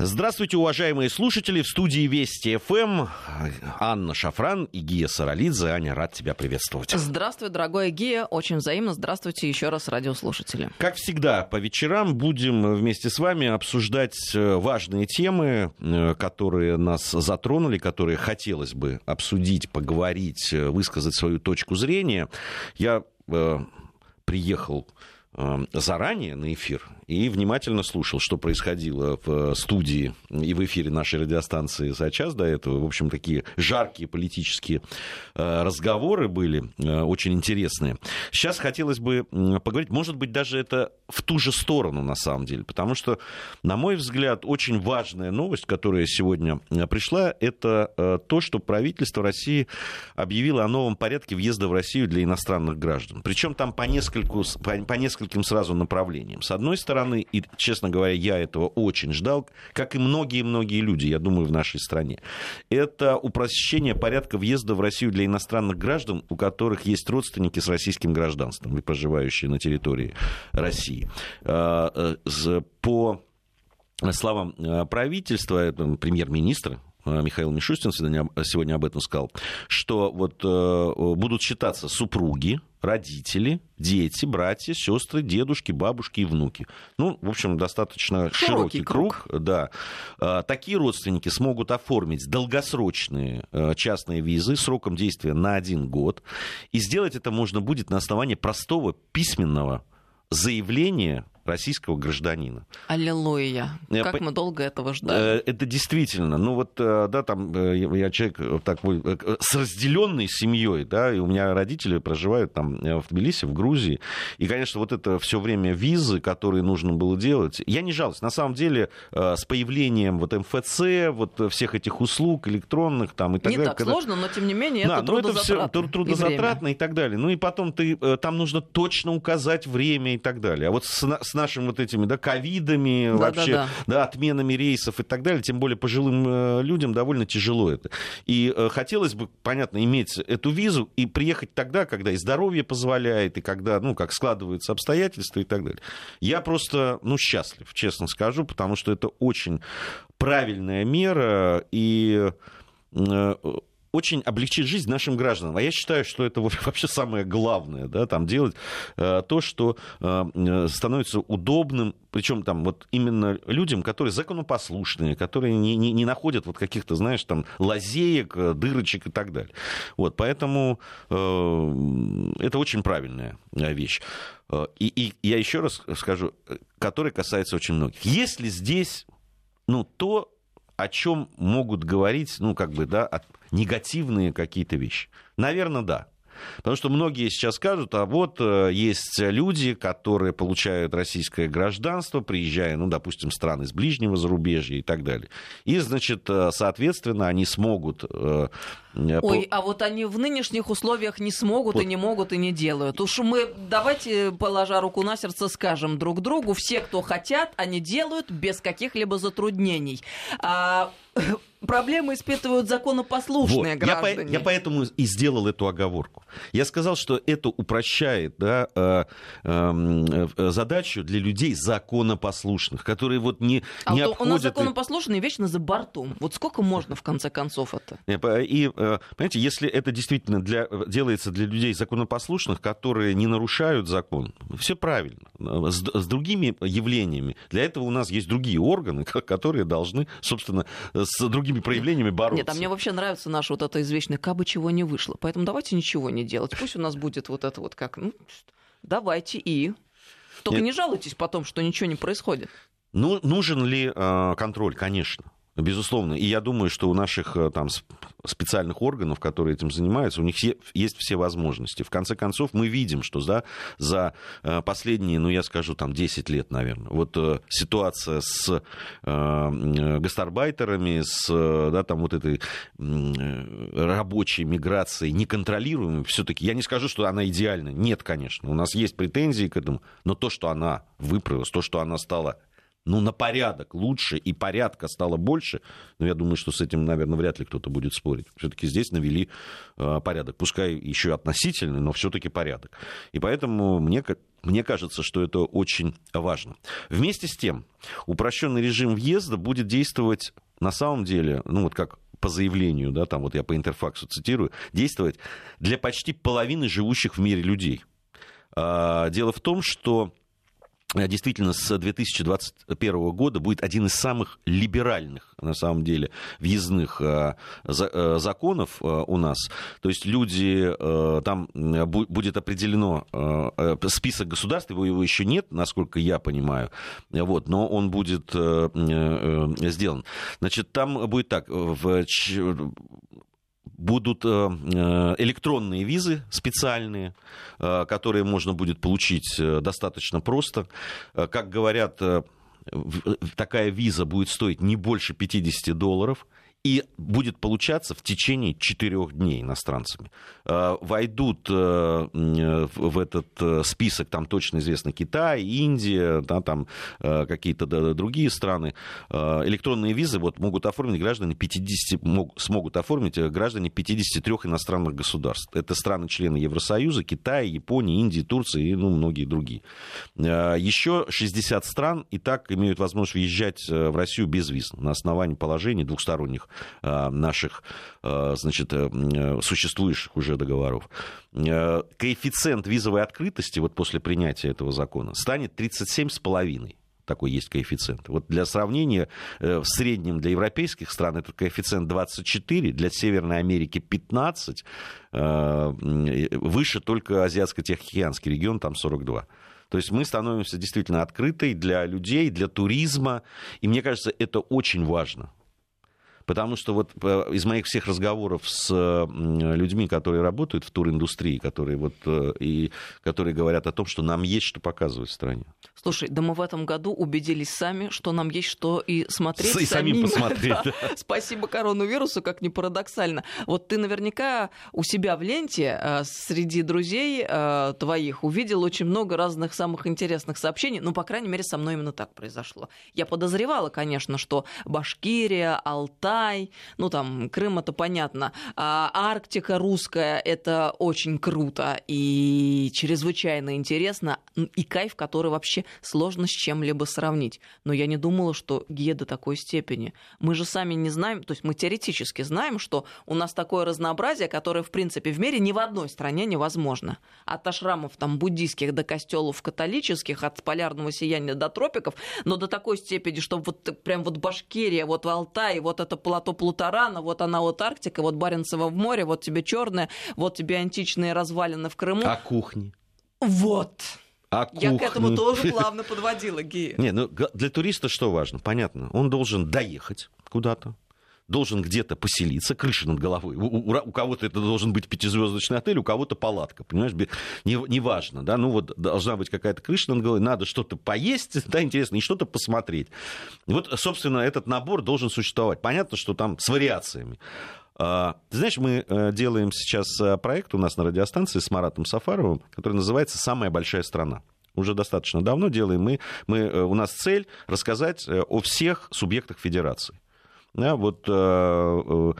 Здравствуйте, уважаемые слушатели. В студии Вести ФМ Анна Шафран и Гия Саралидзе. Аня, рад тебя приветствовать. Здравствуй, дорогой Гия. Очень взаимно. Здравствуйте еще раз, радиослушатели. Как всегда, по вечерам будем вместе с вами обсуждать э, важные темы, э, которые нас затронули, которые хотелось бы обсудить, поговорить, э, высказать свою точку зрения. Я э, приехал заранее на эфир и внимательно слушал, что происходило в студии и в эфире нашей радиостанции за час до этого. В общем, такие жаркие политические э, разговоры были, э, очень интересные. Сейчас хотелось бы поговорить, может быть, даже это в ту же сторону, на самом деле, потому что, на мой взгляд, очень важная новость, которая сегодня э, пришла, это то, что правительство России объявило о новом порядке въезда в Россию для иностранных граждан. Причем там по, нескольку, по, по нескольким сразу направлениям. С одной стороны, стороны, и, честно говоря, я этого очень ждал, как и многие-многие люди, я думаю, в нашей стране, это упрощение порядка въезда в Россию для иностранных граждан, у которых есть родственники с российским гражданством и проживающие на территории России. А, э, по словам э, правительства, премьер-министра Э, Михаил Мишустин сегодня об этом сказал, что вот э, будут считаться супруги, родители, дети, братья, сестры, дедушки, бабушки и внуки. Ну, в общем, достаточно широкий, широкий круг. круг. Да. Э, такие родственники смогут оформить долгосрочные частные визы сроком действия на один год. И сделать это можно будет на основании простого письменного заявления российского гражданина. Аллилуйя. Как по... мы долго этого ждали. Э, это действительно. Ну вот, э, да, там э, я человек такой с разделенной семьей, да, и у меня родители проживают там в Тбилиси, в Грузии. И, конечно, вот это все время визы, которые нужно было делать, я не жалуюсь. На самом деле, с появлением вот МФЦ, вот всех этих услуг электронных там и так не далее. Не так когда... сложно, но тем не менее да, это трудозатратно. Это все трудозатратно и, и так далее. Ну и потом ты, там нужно точно указать время и так далее. А вот с, с нашими вот этими, да, ковидами, да, вообще, да, да. да, отменами рейсов и так далее, тем более пожилым э, людям довольно тяжело это. И э, хотелось бы, понятно, иметь эту визу и приехать тогда, когда и здоровье позволяет, и когда, ну, как складываются обстоятельства и так далее. Я просто, ну, счастлив, честно скажу, потому что это очень правильная мера, и э, очень облегчит жизнь нашим гражданам. А я считаю, что это вообще самое главное, да, там делать э, то, что э, становится удобным, причем там вот именно людям, которые законопослушные, которые не, не, не находят вот каких-то, знаешь, там лазеек, э, дырочек и так далее. Вот, поэтому э, это очень правильная э, вещь. Э, и, и я еще раз скажу, который касается очень многих. Если здесь, ну, то, о чем могут говорить, ну, как бы, да, негативные какие-то вещи? Наверное, да. Потому что многие сейчас скажут, а вот э, есть люди, которые получают российское гражданство, приезжая, ну, допустим, страны из ближнего зарубежья и так далее. И, значит, э, соответственно, они смогут э, Ой, а вот они в нынешних условиях не смогут вот. и не могут и не делают. Уж мы давайте, положа руку на сердце, скажем друг другу, все, кто хотят, они делают без каких-либо затруднений. А, проблемы испытывают законопослушные вот. граждане. Я, по, я поэтому и сделал эту оговорку. Я сказал, что это упрощает да, э, э, э, задачу для людей законопослушных, которые вот не, а не вот обходят... У нас законопослушные вечно за бортом. Вот сколько можно в конце концов это? И Э, понимаете, если это действительно для, делается для людей законопослушных, которые не нарушают закон, все правильно. С, с другими явлениями. Для этого у нас есть другие органы, которые должны, собственно, с другими проявлениями бороться. Нет, а мне вообще нравится наше вот это извечное «кабы чего не вышло». Поэтому давайте ничего не делать. Пусть у нас будет вот это вот как... Ну, давайте и... Только Нет. не жалуйтесь потом, что ничего не происходит. Ну, нужен ли э, контроль? Конечно. Безусловно. И я думаю, что у наших э, там, специальных органов, которые этим занимаются, у них есть все возможности. В конце концов, мы видим, что да, за э, последние, ну, я скажу, там, 10 лет, наверное, вот э, ситуация с гастарбайтерами, с да, там, вот этой рабочей миграцией неконтролируемой, все-таки, я не скажу, что она идеальна. Нет, конечно. У нас есть претензии к этому, но то, что она выправилась, то, что она стала ну, на порядок лучше и порядка стало больше, но я думаю, что с этим, наверное, вряд ли кто-то будет спорить. Все-таки здесь навели э, порядок. Пускай еще относительный, но все-таки порядок. И поэтому мне, Мне кажется, что это очень важно. Вместе с тем, упрощенный режим въезда будет действовать на самом деле, ну вот как по заявлению, да, там вот я по интерфаксу цитирую, действовать для почти половины живущих в мире людей. А, дело в том, что действительно с 2021 года будет один из самых либеральных, на самом деле, въездных э, э, законов у нас. То есть люди, там будет определено список государств, его, его еще нет, насколько я понимаю, вот, но он будет сделан. Значит, там будет так, в будут э, э, электронные визы специальные, э, которые можно будет получить достаточно просто. Как говорят, такая виза будет стоить не больше 50 долларов и будет получаться в течение четырех дней иностранцами. Э, войдут э, в этот э, список, там точно известно Китай, Индия, да, там какие-то другие страны. Электронные визы вот, могут оформить граждане 50, смогут оформить граждане 53 иностранных государств. Это страны-члены Евросоюза, Китай, Япония, Индия, Турция и ну, многие другие. Еще 60 стран и так имеют возможность въезжать в Россию без виз на основании положений двухсторонних Э, наших, э, значит, э, существующих уже договоров. Коэффициент визовой открытости вот после принятия этого закона станет 37,5 такой есть коэффициент. Вот для сравнения, в среднем для европейских стран это коэффициент 24, для Северной Америки 15, выше только Азиатско-Тихоокеанский регион, там 42. То есть мы становимся действительно открытой для людей, для туризма, и мне кажется, это очень важно. Потому что вот э, из моих всех разговоров с людьми, которые работают в туриндустрии, которые, вот, э, и, которые говорят о том, что нам есть что показывать в стране. Слушай, да мы в этом году убедились сами, что нам есть что и смотреть и самим, самим посмотреть. Да. Да. Спасибо коронавирусу, как ни парадоксально. Вот ты наверняка у себя в ленте э, среди друзей твоих увидел очень много разных самых интересных сообщений. Ну, по крайней мере, со мной именно так произошло. Я подозревала, конечно, что Башкирия, Алтай, Китай, ну там Крым это понятно, а Арктика русская это очень круто и чрезвычайно интересно, и кайф, который вообще сложно с чем-либо сравнить. Но я не думала, что гея до такой степени. Мы же сами не знаем, то есть мы теоретически знаем, что у нас такое разнообразие, которое, в принципе, в мире ни в одной стране невозможно. От ашрамов там буддийских до костелов католических, от полярного сияния до тропиков, но до такой степени, что вот прям вот Башкирия, вот Алтай, вот это плато Плутарана, вот она вот Арктика, вот Баренцево в море, вот тебе черное, вот тебе античные развалины в Крыму. А кухни? Вот. А Я к этому тоже плавно подводила, Гия. Не, ну для туриста что важно? Понятно. Он должен доехать куда-то, должен где-то поселиться, крыша над головой. У, у, у кого-то это должен быть пятизвездочный отель, у кого-то палатка, понимаешь? Не, не важно, да, ну вот должна быть какая-то крыша над головой, надо что-то поесть, да, интересно, и что-то посмотреть. Вот, собственно, этот набор должен существовать. Понятно, что там с вариациями. А, ты знаешь, мы э, делаем сейчас э, проект у нас на радиостанции с Маратом Сафаровым, который называется «Самая большая страна» уже достаточно давно делаем. Мы, мы, э, у нас цель рассказать о всех субъектах федерации. Да, вот, э, э,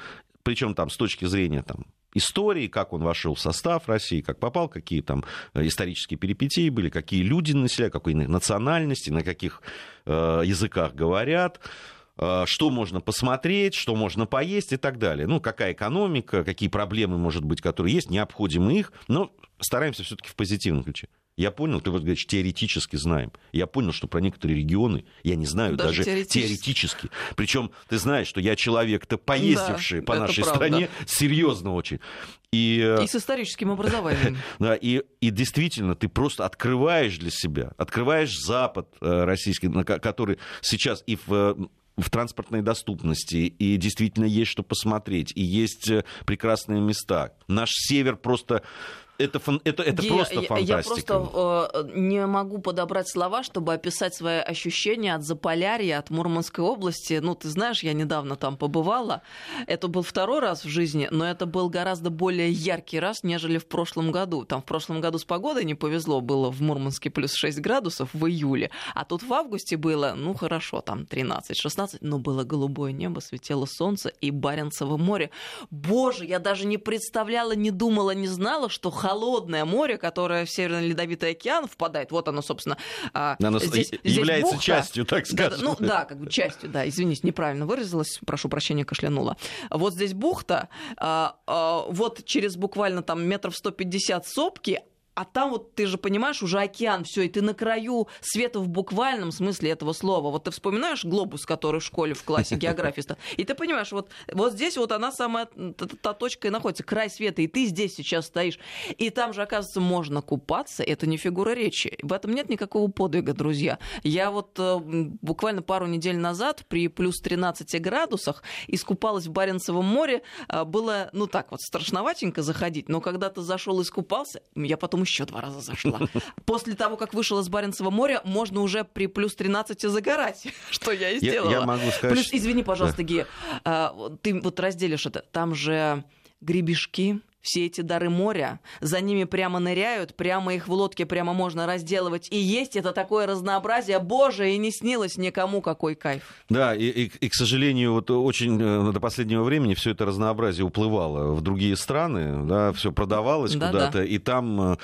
причем там с точки зрения там, истории, как он вошел в состав России, как попал, какие там э, исторические перипетии были, какие люди населяют, какой национальности, на каких языках говорят что можно посмотреть, что можно поесть и так далее. Ну, какая экономика, какие проблемы, может быть, которые есть, не обходим их, но стараемся все-таки в позитивном ключе. Я понял, ты вот говоришь, теоретически знаем. Я понял, что про некоторые регионы я не знаю даже, даже теоретически. теоретически. Причем ты знаешь, что я человек-то поездивший да, по нашей правда. стране, серьезно очень. И, э, и с историческим образованием. да, и, и действительно, ты просто открываешь для себя, открываешь Запад э, российский, который сейчас и в э, в транспортной доступности, и действительно есть что посмотреть, и есть прекрасные места. Наш север просто это, это, это Ди, просто фантастика. Я просто э, не могу подобрать слова, чтобы описать свои ощущения от Заполярья, от Мурманской области. Ну, ты знаешь, я недавно там побывала. Это был второй раз в жизни, но это был гораздо более яркий раз, нежели в прошлом году. Там в прошлом году с погодой не повезло, было в Мурманске плюс 6 градусов в июле, а тут в августе было, ну, хорошо, там 13-16, но было голубое небо, светило солнце и Баренцево море. Боже, я даже не представляла, не думала, не знала, что холодное море, которое в Северный Ледовитый океан впадает. Вот оно, собственно, а, оно здесь, является здесь частью, так скажем. Да, ну да, как бы частью, да. Извините, неправильно выразилась, прошу прощения, кашлянула. Вот здесь бухта, а, а, вот через буквально там метров 150 сопки, а там вот ты же понимаешь, уже океан, все, и ты на краю света в буквальном смысле этого слова. Вот ты вспоминаешь глобус, который в школе в классе географии и ты понимаешь, вот, вот здесь вот она самая, та, та точка и находится, край света, и ты здесь сейчас стоишь. И там же, оказывается, можно купаться, это не фигура речи. В этом нет никакого подвига, друзья. Я вот э, буквально пару недель назад при плюс 13 градусах искупалась в Баренцевом море. Э, было, ну так вот, страшноватенько заходить, но когда ты зашел и искупался, я потом еще два раза зашла. После того, как вышел из Баренцева моря, можно уже при плюс 13 загорать, что я и сделала. Я, я могу сказать... Плюс, извини, пожалуйста, да. Гия, ты вот разделишь это. Там же гребешки, все эти дары моря, за ними прямо ныряют, прямо их в лодке прямо можно разделывать. И есть это такое разнообразие, боже, и не снилось никому какой кайф. Да, и, и, и к сожалению, вот очень э, до последнего времени все это разнообразие уплывало в другие страны, да, все продавалось да, куда-то, да. и там э,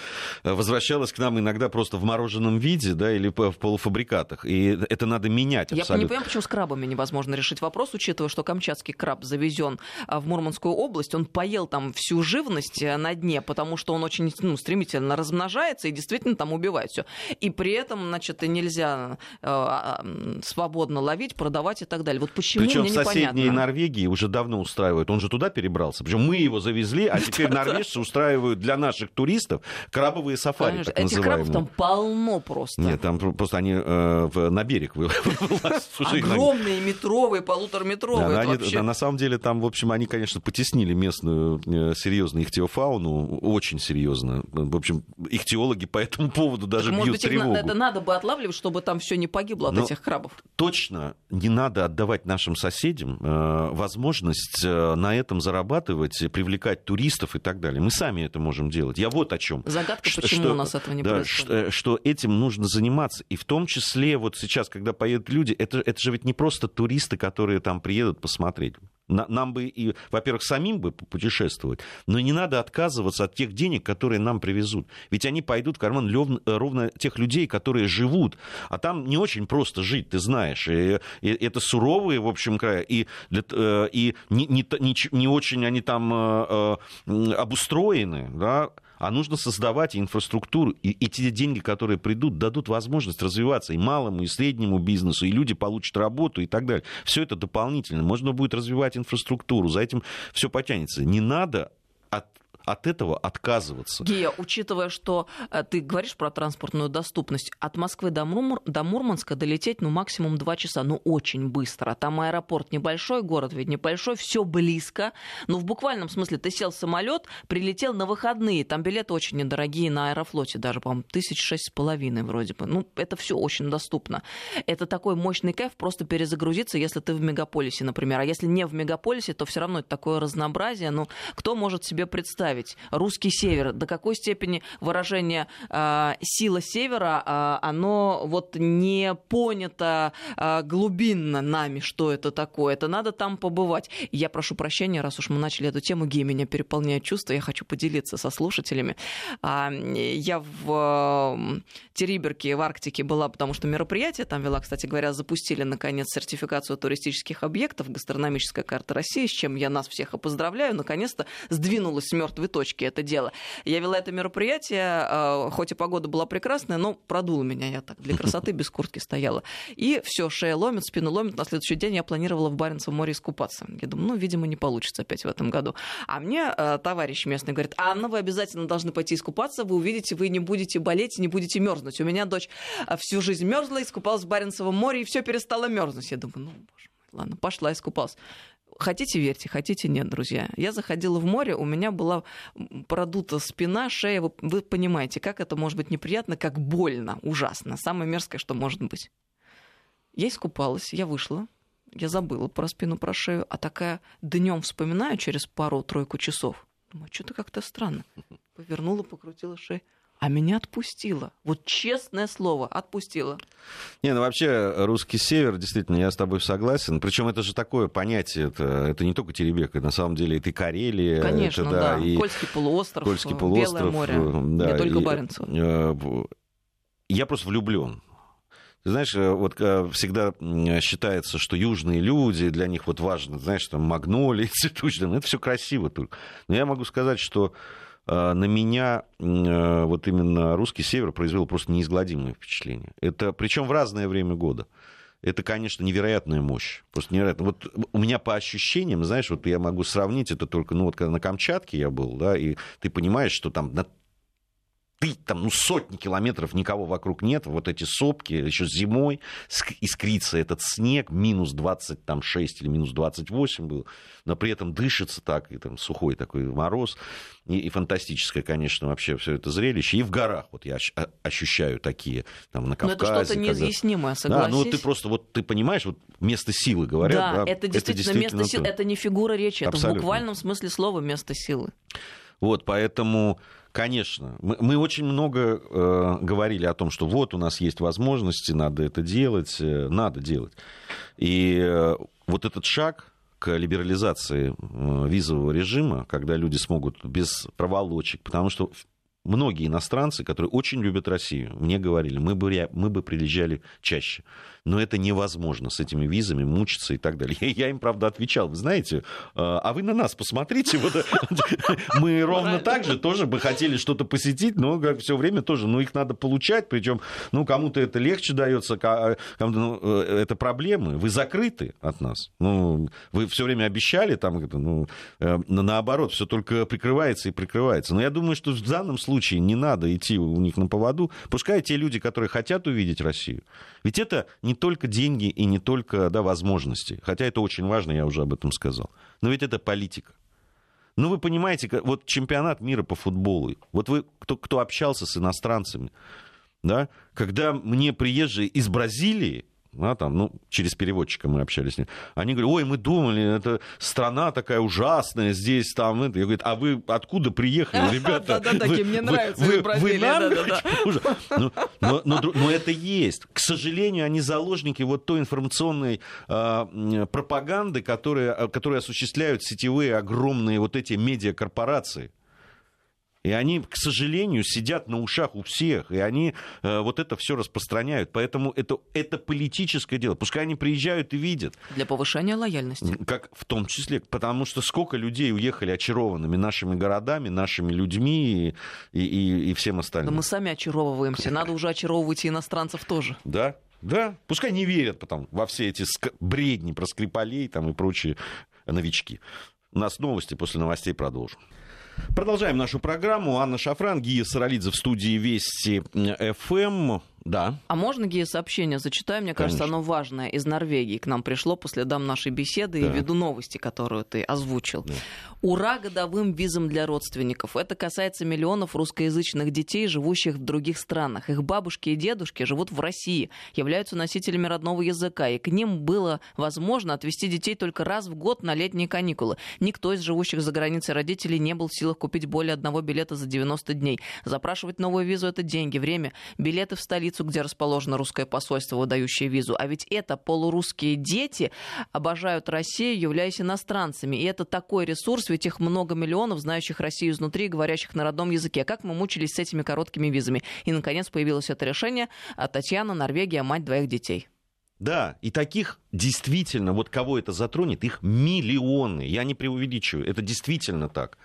возвращалось к нам иногда просто в мороженом виде, да, или в полуфабрикатах. И это надо менять абсолютно. Я не понимаю, почему с крабами невозможно решить вопрос, учитывая, что камчатский краб завезен а, в Мурманскую область, он поел там всю живность, живность э, на дне, потому что он очень ну, стремительно размножается и действительно там убивает все. И при этом, значит, нельзя э, а, свободно ловить, продавать и так далее. Вот почему Причем мне в соседней Норвегии уже давно устраивают. Он же туда перебрался. Причем мы его завезли, а теперь норвежцы устраивают для наших туристов крабовые сафари, так Этих крабов там полно просто. Нет, там просто они э, на берег Огромные, метровые, полутораметровые. На самом деле там, в общем, они, конечно, потеснили местную серьезную ихтиофауну очень серьезно. В общем, ихтиологи по этому поводу даже так, бьют может быть, тревогу. Это надо бы отлавливать, чтобы там все не погибло от Но этих крабов. Точно не надо отдавать нашим соседям э, возможность э, на этом зарабатывать, привлекать туристов и так далее. Мы сами это можем делать. Я вот о чем. Загадка, что, почему у нас этого не да, происходит. Что, что этим нужно заниматься. И в том числе вот сейчас, когда поедут люди, это, это же ведь не просто туристы, которые там приедут посмотреть. Нам бы и, во-первых, самим бы путешествовать, но не надо отказываться от тех денег, которые нам привезут. Ведь они пойдут в карман ровно тех людей, которые живут. А там не очень просто жить, ты знаешь. И, и это суровые, в общем, края. И, э, и не, не, не, не очень они там э, э, обустроены. Да? А нужно создавать инфраструктуру. И, и те деньги, которые придут, дадут возможность развиваться и малому, и среднему бизнесу, и люди получат работу и так далее. Все это дополнительно. Можно будет развивать инфраструктуру, за этим все потянется. Не надо от от этого отказываться. Гея, учитывая, что э, ты говоришь про транспортную доступность, от Москвы до, Мур... до Мурманска долететь ну максимум два часа, ну очень быстро. Там аэропорт небольшой, город ведь небольшой, все близко. Ну в буквальном смысле ты сел в самолет, прилетел на выходные, там билеты очень недорогие на Аэрофлоте, даже, по-моему, тысяч шесть с половиной вроде бы. Ну это все очень доступно. Это такой мощный кайф просто перезагрузиться, если ты в мегаполисе, например. А если не в мегаполисе, то все равно это такое разнообразие. Ну кто может себе представить? Представить русский север, до какой степени выражение э, сила севера, э, оно вот не понято э, глубинно нами, что это такое. Это надо там побывать. я прошу прощения, раз уж мы начали эту тему, гей меня переполняют чувства, я хочу поделиться со слушателями. Я в э, Териберке, в Арктике была, потому что мероприятие там вела, кстати говоря, запустили наконец сертификацию туристических объектов, гастрономическая карта России, с чем я нас всех и поздравляю. Наконец-то сдвинулась с мертвой мертвой точки это дело. Я вела это мероприятие, э, хоть и погода была прекрасная, но продуло меня я так для красоты без куртки стояла. И все, шея ломит, спину ломит. На следующий день я планировала в Баренцевом море искупаться. Я думаю, ну, видимо, не получится опять в этом году. А мне э, товарищ местный говорит, Анна, вы обязательно должны пойти искупаться, вы увидите, вы не будете болеть, не будете мерзнуть. У меня дочь э, всю жизнь мерзла, искупалась в Баренцевом море, и все перестало мерзнуть. Я думаю, ну, боже ладно, пошла искупалась. Хотите верьте, хотите нет, друзья. Я заходила в море, у меня была продута спина, шея. Вы, вы понимаете, как это может быть неприятно, как больно, ужасно. Самое мерзкое, что может быть. Я искупалась, я вышла, я забыла про спину, про шею, а такая днем вспоминаю через пару-тройку часов. Думаю, что-то как-то странно. Повернула, покрутила шею. А меня отпустило. Вот честное слово, отпустило. Не, ну вообще русский север, действительно, я с тобой согласен. Причем это же такое понятие, это, это не только Теребек, это на самом деле это и Карелия. Конечно, это, да. И Кольский полуостров, Кольский полуостров, Белое море, да, не только и, Баренцево. Э, я просто влюблен. Знаешь, э, вот э, всегда считается, что южные люди, для них вот важно, знаешь, там магнолии, цветущие, это все красиво только. Но я могу сказать, что на меня вот именно русский север произвел просто неизгладимое впечатление. Это причем в разное время года. Это, конечно, невероятная мощь. Просто невероятно. Вот у меня по ощущениям, знаешь, вот я могу сравнить это только, ну вот когда на Камчатке я был, да, и ты понимаешь, что там на ты там ну, сотни километров никого вокруг нет, вот эти сопки, еще зимой искрится этот снег, минус 26 или минус 28 был, но при этом дышится так, и там сухой такой мороз, и, и фантастическое, конечно, вообще все это зрелище, и в горах вот я ощущаю такие, там на Кавказе. Но это что-то неизъяснимое, согласись. Да, ну ты просто вот, ты понимаешь, вот место силы говорят. Да, да это, действительно это действительно место силы, это не фигура речи, Абсолютно. это в буквальном смысле слова место силы. Вот, поэтому Конечно. Мы, мы очень много э, говорили о том, что вот у нас есть возможности, надо это делать, э, надо делать. И э, вот этот шаг к либерализации э, визового режима, когда люди смогут без проволочек, потому что многие иностранцы, которые очень любят Россию, мне говорили, мы бы, мы бы приезжали чаще но это невозможно с этими визами мучиться и так далее. Я им, правда, отвечал, вы знаете, а, а вы на нас посмотрите, вот, мы ровно так же тоже бы хотели что-то посетить, но как все время тоже, ну, их надо получать, причем, ну, кому-то это легче дается, а, ну, э, это проблемы, вы закрыты от нас, ну, вы все время обещали, там, ну, э, наоборот, все только прикрывается и прикрывается. Но я думаю, что в данном случае не надо идти у них на поводу, пускай те люди, которые хотят увидеть Россию, ведь это не только деньги и не только да, возможности, хотя это очень важно, я уже об этом сказал, но ведь это политика. Ну, вы понимаете, вот чемпионат мира по футболу, вот вы, кто, кто общался с иностранцами, да, когда мне приезжие из Бразилии да, там, ну, через переводчика мы общались с ним. Они говорят, ой, мы думали, это страна такая ужасная, здесь, там, это. Я говорю, а вы откуда приехали, ребята? Да-да-да, мне нравится Вы нам Но это есть. К сожалению, они заложники вот той информационной а, пропаганды, которая осуществляют сетевые огромные вот эти медиакорпорации. И они, к сожалению, сидят на ушах у всех, и они э, вот это все распространяют. Поэтому это, это политическое дело. Пускай они приезжают и видят. Для повышения лояльности. Как в том числе, потому что сколько людей уехали очарованными нашими городами, нашими людьми и, и, и всем остальным. Да мы сами очаровываемся. Надо уже очаровывать и иностранцев тоже. Да, да, пускай не верят потом во все эти бредни про Скрипалей там, и прочие новички. У нас новости, после новостей продолжим. Продолжаем нашу программу. Анна Шафран, Гия Саралидзе в студии Вести ФМ. Да. А можно, Гия, сообщение зачитаю? Мне Конечно. кажется, оно важное. Из Норвегии к нам пришло по следам нашей беседы да. и ввиду новости, которую ты озвучил. Да. Ура годовым визам для родственников. Это касается миллионов русскоязычных детей, живущих в других странах. Их бабушки и дедушки живут в России, являются носителями родного языка, и к ним было возможно отвезти детей только раз в год на летние каникулы. Никто из живущих за границей родителей не был в силах купить более одного билета за 90 дней. Запрашивать новую визу – это деньги, время. Билеты в столицу столицу, где расположено русское посольство, выдающее визу. А ведь это полурусские дети обожают Россию, являясь иностранцами. И это такой ресурс, ведь их много миллионов, знающих Россию изнутри, говорящих на родном языке. Как мы мучились с этими короткими визами. И, наконец, появилось это решение. А Татьяна, Норвегия, мать двоих детей. Да, и таких действительно, вот кого это затронет, их миллионы. Я не преувеличиваю, это действительно так.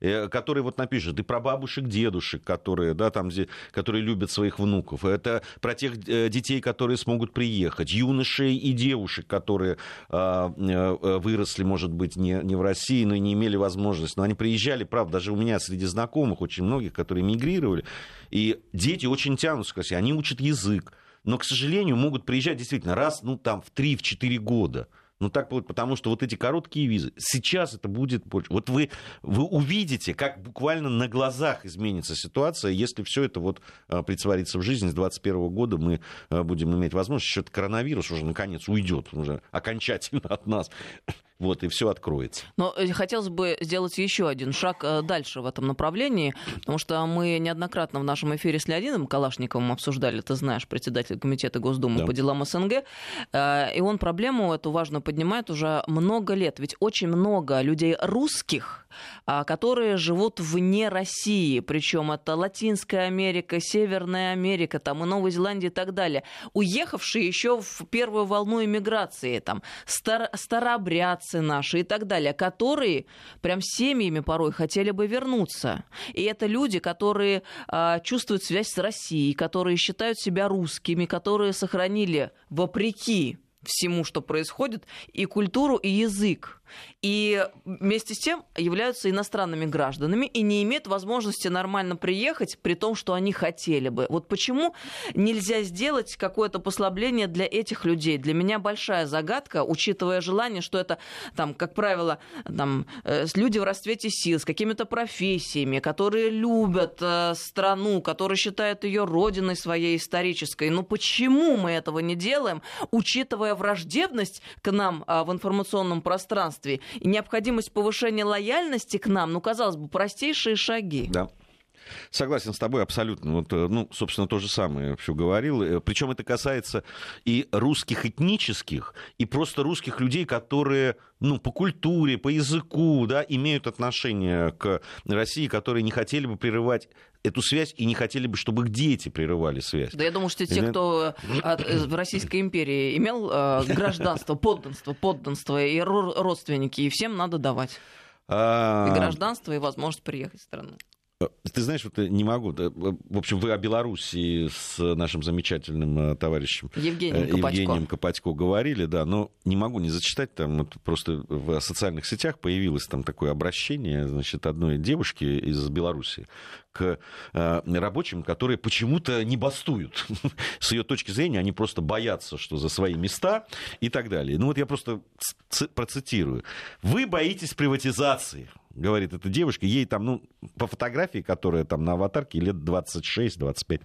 Э, который вот напишет и про бабушек, дедушек, которые, да, там, которые любят своих внуков. Это про тех э, детей, которые смогут приехать, юношей и девушек, которые а, э, выросли, может быть, не, не в России, но и не имели возможности. Но они приезжали, правда, даже у меня среди знакомых очень многих, которые мигрировали, и дети очень тянутся к России, они учат язык, но, к сожалению, могут приезжать действительно раз, ну, там, в 3-4 года. Ну так потому что вот эти короткие визы, сейчас это будет больше. Вот вы, вы увидите, как буквально на глазах изменится ситуация, если все это вот а, притворится в жизнь. С 2021 года мы а, будем иметь возможность, еще коронавирус уже наконец уйдет уже окончательно от нас. Вот, и все откроется. Но э, хотелось бы сделать еще один шаг э, дальше в этом направлении, потому что мы неоднократно в нашем эфире с Леонидом Калашниковым обсуждали, ты знаешь, председатель комитета Госдумы да. по делам СНГ, э, и он проблему эту важно поднимает уже много лет, ведь очень много людей русских, а, которые живут вне России, причем это Латинская Америка, Северная Америка, там и Новая Зеландия и так далее, уехавшие еще в первую волну иммиграции, там стар старообрядцы наши и так далее, которые прям семьями порой хотели бы вернуться. И это люди, которые а, чувствуют связь с Россией, которые считают себя русскими, которые сохранили вопреки всему, что происходит, и культуру, и язык и вместе с тем являются иностранными гражданами и не имеют возможности нормально приехать, при том, что они хотели бы. Вот почему нельзя сделать какое-то послабление для этих людей? Для меня большая загадка, учитывая желание, что это, там, как правило, там, э, люди в расцвете сил, с какими-то профессиями, которые любят э, страну, которые считают ее родиной своей исторической. Но почему мы этого не делаем, учитывая враждебность к нам э, в информационном пространстве? пространстве. И необходимость повышения лояльности к нам, ну, казалось бы, простейшие шаги. Да. Согласен с тобой абсолютно. Вот, э, ну, собственно, то же самое все говорил. Э, Причем это касается и русских этнических, и просто русских людей, которые ну, по культуре, по языку, да, имеют отношение к России, которые не хотели бы прерывать эту связь и не хотели бы, чтобы их дети прерывали связь. Да я думаю, что те, кто от, э, в Российской империи имел э, гражданство, подданство, подданство и родственники, и всем надо давать. А, и гражданство, и возможность приехать в страну. Э, ты знаешь, вот не могу. В общем, вы о Белоруссии с нашим замечательным э, товарищем Евгением э, Копатько, Евгением Копатько говорили, да, но не могу не зачитать. Там вот просто в социальных сетях появилось там такое обращение, значит, одной девушки из Беларуси к рабочим, которые почему-то не бастуют. С ее точки зрения, они просто боятся, что за свои места и так далее. Ну вот я просто процитирую. Вы боитесь приватизации говорит эта девушка, ей там, ну, по фотографии, которая там на аватарке, лет 26-25.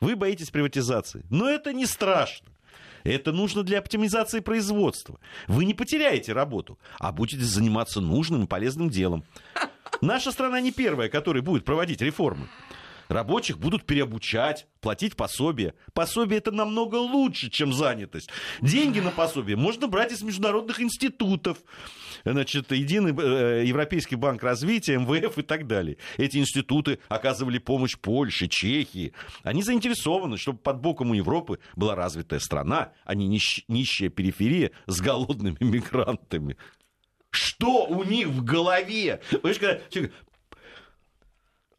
Вы боитесь приватизации. Но это не страшно. Это нужно для оптимизации производства. Вы не потеряете работу, а будете заниматься нужным и полезным делом. Наша страна не первая, которая будет проводить реформы. Рабочих будут переобучать, платить пособие. Пособие это намного лучше, чем занятость. Деньги на пособие можно брать из международных институтов. Значит, Единый э, Европейский банк развития, МВФ и так далее. Эти институты оказывали помощь Польше, Чехии. Они заинтересованы, чтобы под боком у Европы была развитая страна, а не нищ- нищая периферия с голодными мигрантами. Что у них в голове? Понимаешь, когда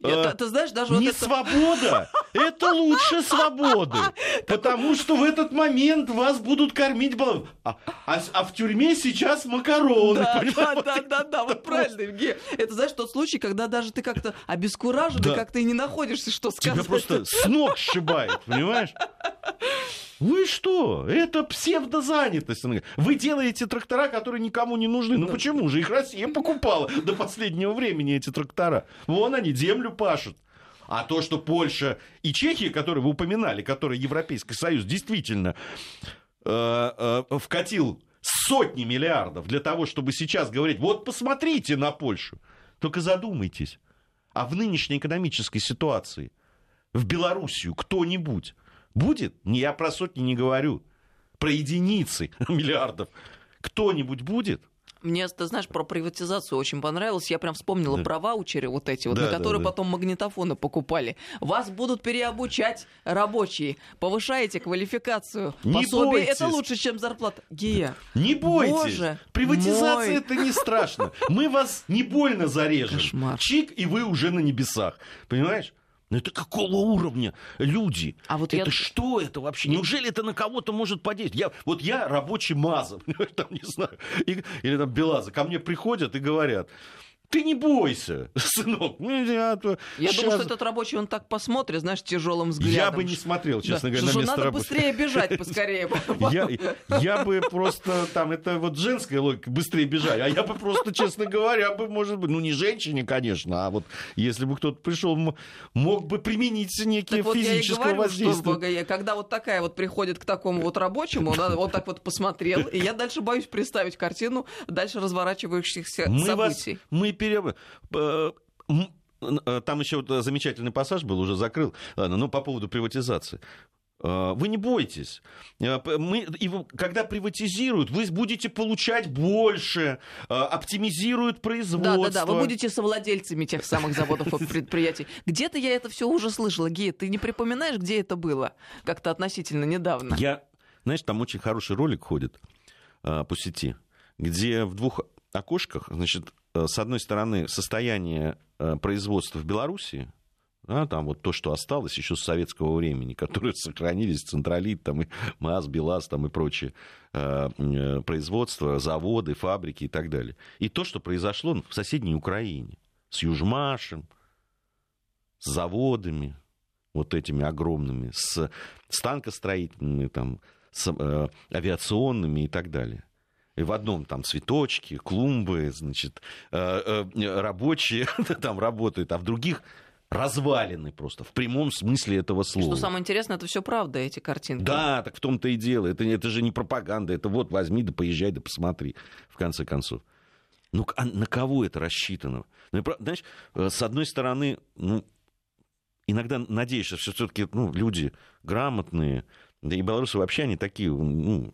я, ты, ты знаешь, даже не вот это... свобода, это лучше свободы, потому что в этот момент вас будут кормить, а, а, а в тюрьме сейчас макароны. Да, да, да, да, да, вот правильно, Евгений. Это, знаешь, тот случай, когда даже ты как-то обескуражен, и как-то и не находишься, что сказать. Тебя просто с ног сшибает, понимаешь? Вы что? Это псевдозанятость. Вы делаете трактора, которые никому не нужны. Ну почему же? Их Россия покупала до последнего времени, эти трактора. Вон они, землю пашут. А то, что Польша и Чехия, которые вы упоминали, которые Европейский Союз действительно э, э, вкатил сотни миллиардов для того, чтобы сейчас говорить, вот посмотрите на Польшу. Только задумайтесь, а в нынешней экономической ситуации в Белоруссию кто-нибудь Будет? Я про сотни не говорю. Про единицы миллиардов. Кто-нибудь будет? Мне, ты знаешь, про приватизацию очень понравилось. Я прям вспомнила да. про ваучеры вот эти, вот, да, на которые да, да. потом магнитофоны покупали. Вас будут переобучать рабочие. Повышаете квалификацию. Не Пособие бойтесь. это лучше, чем зарплата. Гия. Не бойтесь. Боже Приватизация мой. это не страшно. Мы вас не больно зарежем. Кошмар. Чик, и вы уже на небесах. Понимаешь? Ну это какого уровня люди? А вот это я... что это вообще? Неужели это на кого-то может подействовать? Я, вот я рабочий Мазов, там, не знаю, и, или там Белаза, ко мне приходят и говорят, ты не бойся, сынок. Ну, я я сейчас... думаю, что этот рабочий, он так посмотрит, знаешь, тяжелым взглядом. Я бы не смотрел, честно да. говоря, что, на место надо быстрее бежать поскорее. Я, я бы просто, там, это вот женская логика, быстрее бежать, а я бы просто, честно говоря, бы, может быть, ну, не женщине, конечно, а вот если бы кто-то пришел, мог бы применить некие так физическое вот воздействие. Что, когда вот такая вот приходит к такому вот рабочему, он вот так вот посмотрел, и я дальше боюсь представить картину дальше разворачивающихся мы событий. Вас, мы пере... Э, э, там еще вот замечательный пассаж был, уже закрыл. Ладно, ну, по поводу приватизации. Э, вы не бойтесь. Мы, и когда приватизируют, вы будете получать больше, оптимизируют производство. Да, да, да. Вы будете совладельцами тех самых заводов и предприятий. Где-то я это все уже слышала. Гея, ты не припоминаешь, где это было? Как-то относительно недавно. Я, знаешь, там очень хороший ролик ходит по сети, где в двух окошках, значит, Э, с одной стороны, состояние э, производства в Беларуси, да, там вот то, что осталось еще с советского времени, которые сохранились, Централит, там, и МАЗ, БелАЗ там, и прочие э, э, производства, заводы, фабрики и так далее. И то, что произошло в соседней Украине с Южмашем, с заводами вот этими огромными, с, с танкостроительными, там, с э, авиационными и так далее. И в одном там цветочки, клумбы, значит, э, э, рабочие там работают, а в других развалины просто, в прямом смысле этого слова. Что самое интересное, это все правда, эти картинки. Да, так в том-то и дело. Это, это же не пропаганда, это вот возьми да поезжай да посмотри, в конце концов. Ну, а на кого это рассчитано? Ну, знаешь, э, с одной стороны, ну, иногда надеешься, что все-таки ну, люди грамотные, да и белорусы вообще они такие, ну,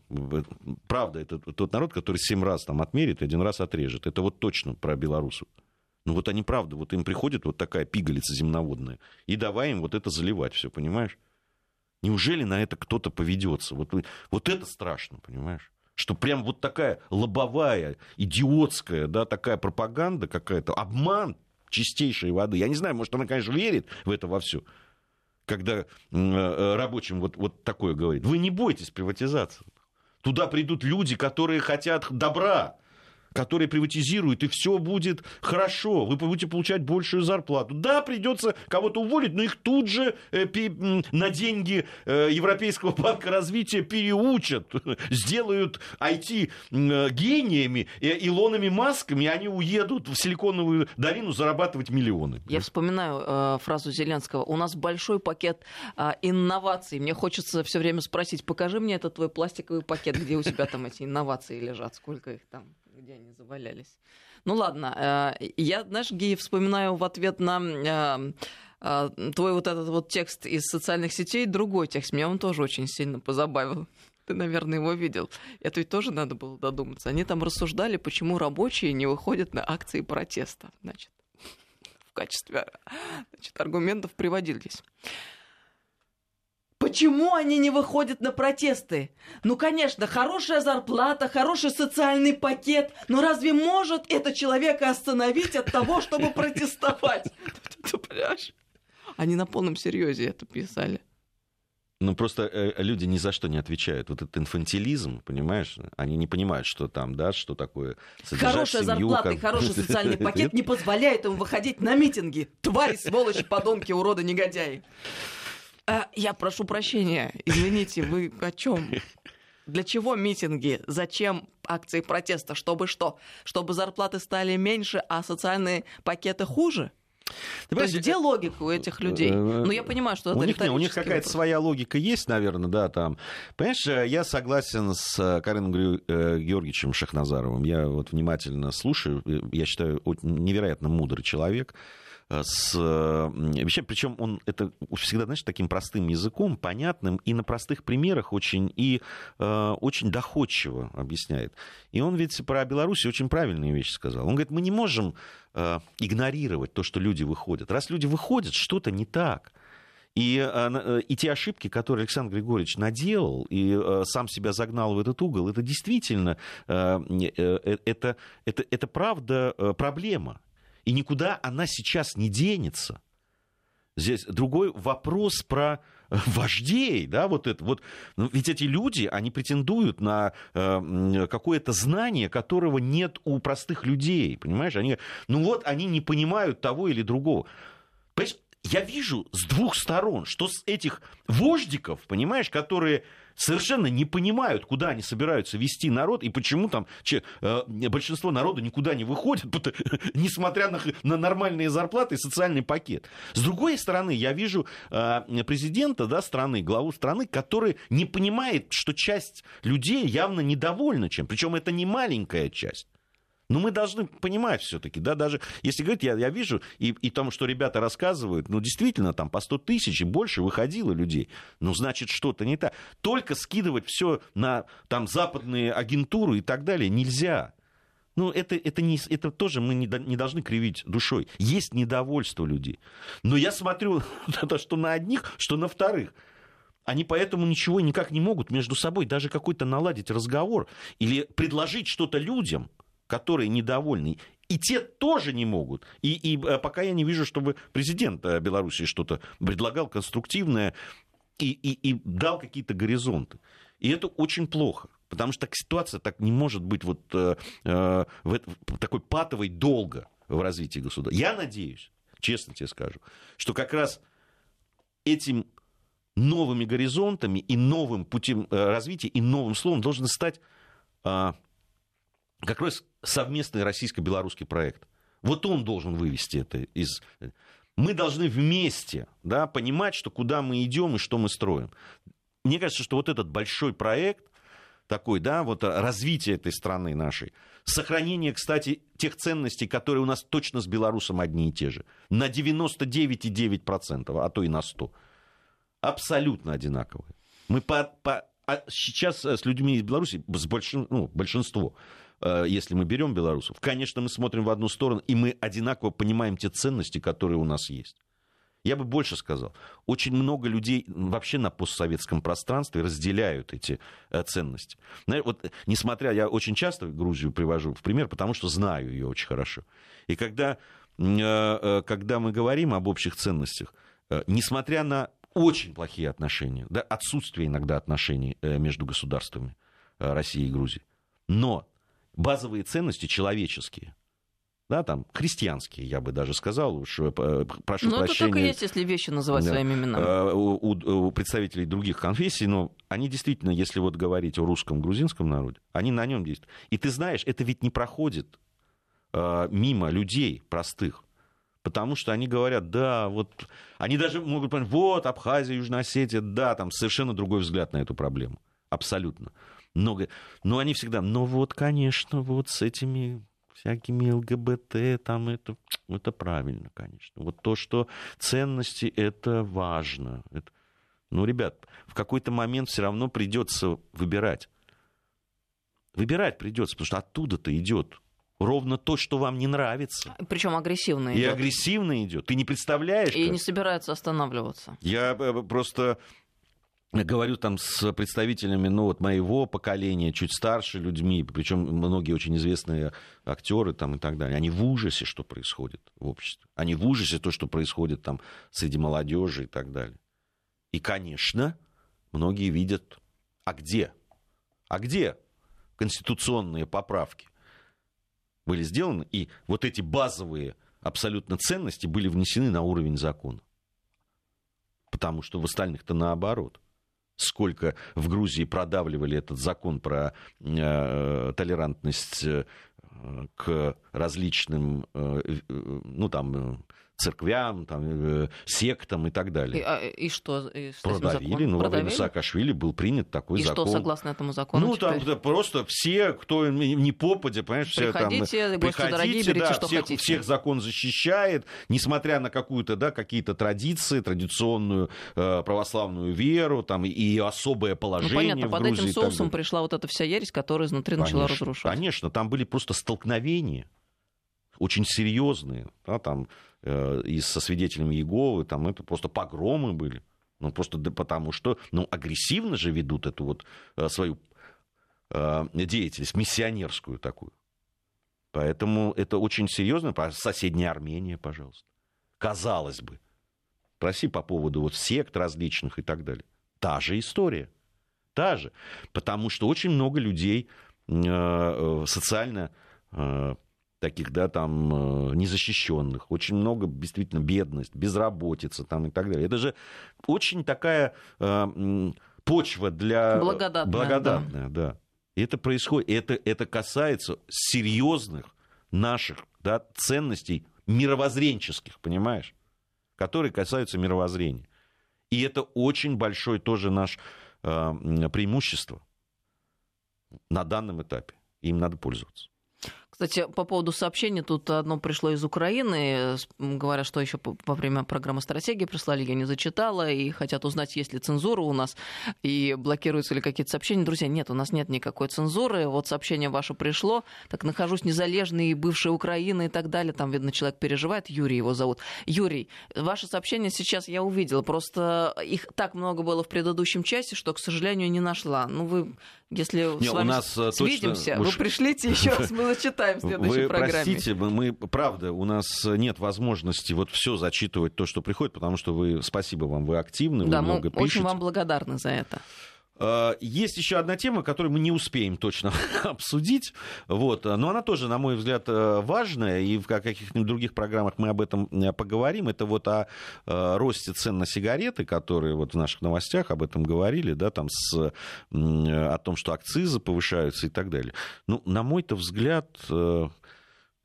правда, это тот народ, который семь раз там отмерит, один раз отрежет. Это вот точно про белорусов. Ну вот они правда, вот им приходит вот такая пигалица земноводная, и давай им вот это заливать все, понимаешь? Неужели на это кто-то поведется? Вот, вот это страшно, понимаешь? Что прям вот такая лобовая, идиотская, да, такая пропаганда какая-то, обман чистейшей воды. Я не знаю, может, она, конечно, верит в это во все когда э, э, рабочим вот, вот такое говорит. Вы не бойтесь приватизации. Туда придут люди, которые хотят добра которые приватизируют, и все будет хорошо, вы будете получать большую зарплату. Да, придется кого-то уволить, но их тут же э, на деньги э, Европейского банка развития переучат, сделают IT-гениями, э, Илонами Масками, и они уедут в Силиконовую долину зарабатывать миллионы. Я вспоминаю э, фразу Зеленского. У нас большой пакет э, инноваций. Мне хочется все время спросить, покажи мне этот твой пластиковый пакет, где у тебя там эти инновации лежат, сколько их там где они завалялись. Ну ладно, э, я, знаешь, Геи, вспоминаю в ответ на э, э, твой вот этот вот текст из социальных сетей, другой текст. Меня он тоже очень сильно позабавил. Ты, наверное, его видел. Это ведь тоже надо было додуматься. Они там рассуждали, почему рабочие не выходят на акции протеста. Значит, в качестве значит, аргументов приводились. Почему они не выходят на протесты? Ну, конечно, хорошая зарплата, хороший социальный пакет, но разве может это человека остановить от того, чтобы протестовать? Ты понимаешь? Они на полном серьезе это писали. Ну, просто э, люди ни за что не отвечают. Вот этот инфантилизм, понимаешь, они не понимают, что там, да, что такое Хорошая семью, зарплата как... и хороший социальный пакет не позволяют им выходить на митинги. Твари, сволочи, подонки, уроды, негодяи. А, я прошу прощения, извините, вы о чем? Для чего митинги? Зачем акции протеста? Чтобы что? Чтобы зарплаты стали меньше, а социальные пакеты хуже? Ты То есть где логика у этих людей? Э, ну, я понимаю, что это у них, у них какая-то своя логика есть, наверное, да, там. Понимаешь, э, я согласен с э, Карином Георгиевичем Шахназаровым. Я вот внимательно слушаю. Я считаю, невероятно мудрый человек. Э, с вещами. Причем он это всегда, знаешь, таким простым языком, понятным, и на простых примерах очень, и э, очень доходчиво объясняет. И он ведь про Беларусь очень правильные вещи сказал. Он говорит, мы не можем э, игнорировать то, что люди выходят. Раз люди выходят, что-то не так. И, э, и те ошибки, которые Александр Григорьевич наделал и э, сам себя загнал в этот угол, это действительно, э, это, это, это правда проблема. И никуда она сейчас не денется. Здесь другой вопрос про вождей, да, вот это вот, ну, ведь эти люди, они претендуют на э, какое-то знание, которого нет у простых людей, понимаешь, они, ну вот, они не понимают того или другого. Понимаешь, я вижу с двух сторон, что с этих вождиков, понимаешь, которые совершенно не понимают, куда они собираются вести народ и почему там че, э, большинство народа никуда не выходит, несмотря на, на нормальные зарплаты и социальный пакет. С другой стороны, я вижу э, президента да, страны, главу страны, который не понимает, что часть людей явно недовольна чем. Причем это не маленькая часть. Но мы должны понимать все-таки, да, даже если говорить, я, я вижу, и, и тому, что ребята рассказывают, ну, действительно, там по 100 тысяч и больше выходило людей. Ну, значит, что-то не так. Только скидывать все на там западные агентуры и так далее нельзя. Ну, это, это, не, это тоже мы не, не должны кривить душой. Есть недовольство людей. Но я смотрю, что на одних, что на вторых. Они поэтому ничего никак не могут между собой даже какой-то наладить разговор или предложить что-то людям – которые недовольны. И те тоже не могут. И, и э, пока я не вижу, чтобы президент э, Беларуси что-то предлагал конструктивное и, и, и дал какие-то горизонты. И это очень плохо. Потому что ситуация так не может быть вот э, э, в, в такой патовой долго в развитии государства. Я надеюсь, честно тебе скажу, что как раз этим новыми горизонтами и новым путем развития и новым словом должен стать э, как раз совместный российско-белорусский проект. Вот он должен вывести это из... Мы должны вместе да, понимать, что куда мы идем и что мы строим. Мне кажется, что вот этот большой проект, такой, да, вот развитие этой страны нашей, сохранение, кстати, тех ценностей, которые у нас точно с белорусом одни и те же, на 99,9%, а то и на 100%, абсолютно одинаковые. Мы по, по, а сейчас с людьми из Беларуси, с большин, ну, большинство, если мы берем белорусов, конечно, мы смотрим в одну сторону, и мы одинаково понимаем те ценности, которые у нас есть. Я бы больше сказал, очень много людей вообще на постсоветском пространстве разделяют эти э, ценности. Вот, несмотря, я очень часто Грузию привожу в пример, потому что знаю ее очень хорошо. И когда, э, когда мы говорим об общих ценностях, несмотря на очень плохие отношения, да, отсутствие иногда отношений между государствами России и Грузии, но базовые ценности человеческие. Да, там, христианские, я бы даже сказал, уж э, прошу но прощения. Ну, это только есть, если вещи называть да, своими именами. Э, у, у, у представителей других конфессий, но они действительно, если вот говорить о русском, грузинском народе, они на нем действуют. И ты знаешь, это ведь не проходит э, мимо людей простых. Потому что они говорят, да, вот, они даже могут понять, вот, Абхазия, Южная Осетия, да, там совершенно другой взгляд на эту проблему. Абсолютно много. Но они всегда, ну вот, конечно, вот с этими всякими ЛГБТ, там это, это правильно, конечно. Вот то, что ценности, это важно. Это... Ну, ребят, в какой-то момент все равно придется выбирать. Выбирать придется, потому что оттуда-то идет ровно то, что вам не нравится. Причем агрессивно идет. И агрессивно идет. Ты не представляешь. И как... не собирается останавливаться. Я э, просто говорю там с представителями ну, вот моего поколения, чуть старше людьми, причем многие очень известные актеры там и так далее, они в ужасе, что происходит в обществе. Они в ужасе то, что происходит там среди молодежи и так далее. И, конечно, многие видят, а где? А где конституционные поправки были сделаны, и вот эти базовые абсолютно ценности были внесены на уровень закона. Потому что в остальных-то наоборот – сколько в Грузии продавливали этот закон про э, толерантность э, к различным, э, э ну там, церквям, там, э, сектам и так далее. И, а, и что? И Продавили, ну, во время Саакашвили был принят такой и закон. И что согласно этому закону Ну, теперь? там просто все, кто не попадя, понимаешь, все там... Приходите, гости дорогие, берите, да, что всех, хотите. Всех закон защищает, несмотря на какую-то, да, какие-то традиции, традиционную э, православную веру, там, и особое положение ну, понятно, в под Грузии этим соусом пришла вот эта вся ересь, которая изнутри конечно, начала разрушать. Конечно, там были просто столкновения очень серьезные, да, там Э, и со свидетелями Иеговы, там это просто погромы были. Ну, просто потому что, ну, агрессивно же ведут эту вот э, свою э, деятельность, миссионерскую такую. Поэтому это очень серьезно. Соседняя Армения, пожалуйста. Казалось бы. Спроси по поводу вот сект различных и так далее. Та же история. Та же. Потому что очень много людей э, социально таких, да, там, незащищенных, очень много, действительно, бедность, безработица там и так далее. Это же очень такая почва для... Благодатная, благодатная да. да. Это происходит, это, это касается серьезных наших да, ценностей мировоззренческих, понимаешь? Которые касаются мировоззрения. И это очень большое тоже наше э, преимущество на данном этапе. Им надо пользоваться. Кстати, по поводу сообщений, тут одно пришло из Украины, говорят, что еще во время программы «Стратегии» прислали, я не зачитала, и хотят узнать, есть ли цензура у нас, и блокируются ли какие-то сообщения. Друзья, нет, у нас нет никакой цензуры, вот сообщение ваше пришло, так нахожусь незалежный, бывший Украины и так далее, там, видно, человек переживает, Юрий его зовут. Юрий, ваше сообщение сейчас я увидела, просто их так много было в предыдущем часе, что, к сожалению, не нашла. Ну, вы если не, с вами у нас э, свидимся, точно... вы пришлите еще раз, мы зачитаем в следующей вы программе. простите, мы, правда, у нас нет возможности вот все зачитывать то, что приходит, потому что вы, спасибо вам, вы активны, да, вы много мы очень вам благодарны за это. Э, есть еще одна тема, которую мы не успеем точно обсудить, вот, но она тоже, на мой взгляд, э, важная, и в каких-нибудь других программах мы об этом э, поговорим. Это вот о росте цен на сигареты, которые вот в наших новостях об этом говорили, да, там с, о том, что акцизы повышаются и так далее. Ну, на мой-то взгляд,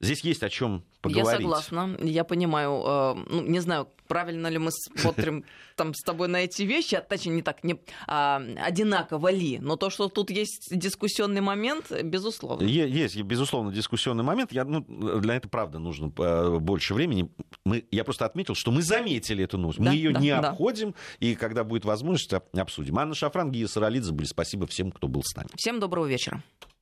здесь есть о чем поговорить. Я согласна, я понимаю, э, ну, не знаю, правильно ли мы смотрим там с тобой на эти вещи, а, точнее, не так, не, а, одинаково ли, но то, что тут есть дискуссионный момент, безусловно. Есть, безусловно, дискуссионный момент. Я, ну, для этого, правда, нужно э, больше времени. Мы, я просто отметил, что мы заметили эту новость. Да, мы ее да, не да. обходим, и когда будет возможность, обсудим. Анна Шафран, Гия Саралидзе были. Спасибо всем, кто был с нами. Всем доброго вечера.